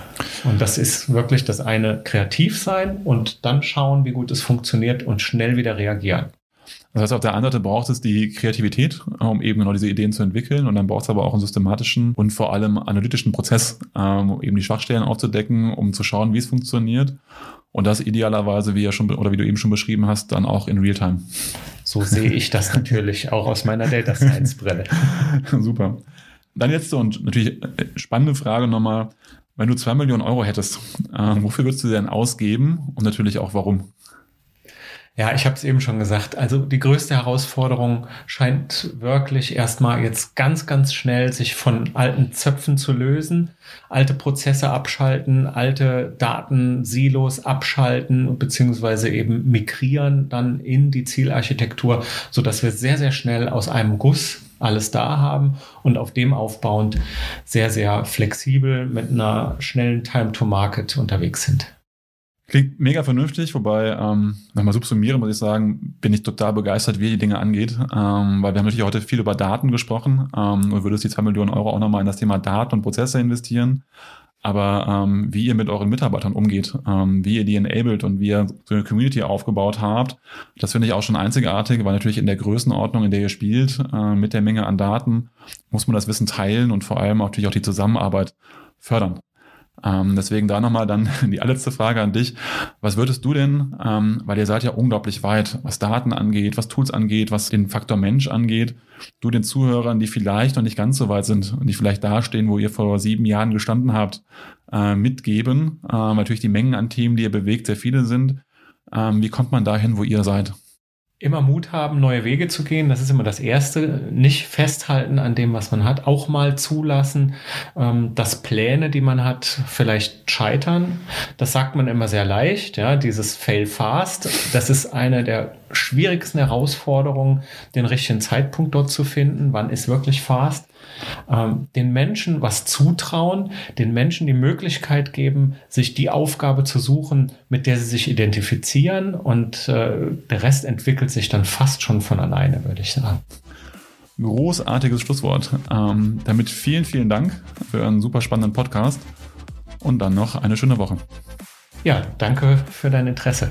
Und das ist wirklich das eine kreativ sein und dann schauen, wie gut es funktioniert und schnell wieder reagieren. Das heißt, auf der einen Seite braucht es die Kreativität, um eben genau diese Ideen zu entwickeln. Und dann braucht es aber auch einen systematischen und vor allem analytischen Prozess, ähm, um eben die Schwachstellen aufzudecken, um zu schauen, wie es funktioniert. Und das idealerweise, wie ja schon, oder wie du eben schon beschrieben hast, dann auch in Realtime. So sehe ich das natürlich auch aus meiner Data Science Brille. (laughs) Super. Dann jetzt so, und natürlich äh, spannende Frage nochmal. Wenn du zwei Millionen Euro hättest, äh, wofür würdest du sie denn ausgeben und natürlich auch warum? Ja, ich habe es eben schon gesagt. Also die größte Herausforderung scheint wirklich erstmal jetzt ganz, ganz schnell sich von alten Zöpfen zu lösen, alte Prozesse abschalten, alte Datensilos abschalten beziehungsweise eben migrieren dann in die Zielarchitektur, so dass wir sehr, sehr schnell aus einem Guss alles da haben und auf dem aufbauend sehr, sehr flexibel mit einer schnellen Time to Market unterwegs sind. Klingt mega vernünftig, wobei, ähm, nochmal subsumieren muss ich sagen, bin ich total begeistert, wie die Dinge angeht, ähm, weil wir haben natürlich heute viel über Daten gesprochen ähm, und würdest die zwei Millionen Euro auch nochmal in das Thema Daten und Prozesse investieren. Aber ähm, wie ihr mit euren Mitarbeitern umgeht, ähm, wie ihr die enabled und wie ihr so eine Community aufgebaut habt, das finde ich auch schon einzigartig, weil natürlich in der Größenordnung, in der ihr spielt, äh, mit der Menge an Daten, muss man das Wissen teilen und vor allem natürlich auch die Zusammenarbeit fördern. Ähm, deswegen da nochmal dann (laughs) die allerletzte Frage an dich. Was würdest du denn, ähm, weil ihr seid ja unglaublich weit, was Daten angeht, was Tools angeht, was den Faktor Mensch angeht, du den Zuhörern, die vielleicht noch nicht ganz so weit sind und die vielleicht dastehen, wo ihr vor sieben Jahren gestanden habt, äh, mitgeben? Äh, natürlich die Mengen an Themen, die ihr bewegt, sehr viele sind. Ähm, wie kommt man dahin, wo ihr seid? Immer Mut haben, neue Wege zu gehen. Das ist immer das Erste. Nicht festhalten an dem, was man hat. Auch mal zulassen, ähm, dass Pläne, die man hat, vielleicht scheitern. Das sagt man immer sehr leicht. Ja, dieses Fail fast. Das ist eine der schwierigsten Herausforderungen, den richtigen Zeitpunkt dort zu finden. Wann ist wirklich fast? Ähm, den Menschen was zutrauen, den Menschen die Möglichkeit geben, sich die Aufgabe zu suchen, mit der sie sich identifizieren und äh, der Rest entwickelt sich dann fast schon von alleine, würde ich sagen. Großartiges Schlusswort. Ähm, damit vielen, vielen Dank für einen super spannenden Podcast und dann noch eine schöne Woche. Ja, danke für dein Interesse.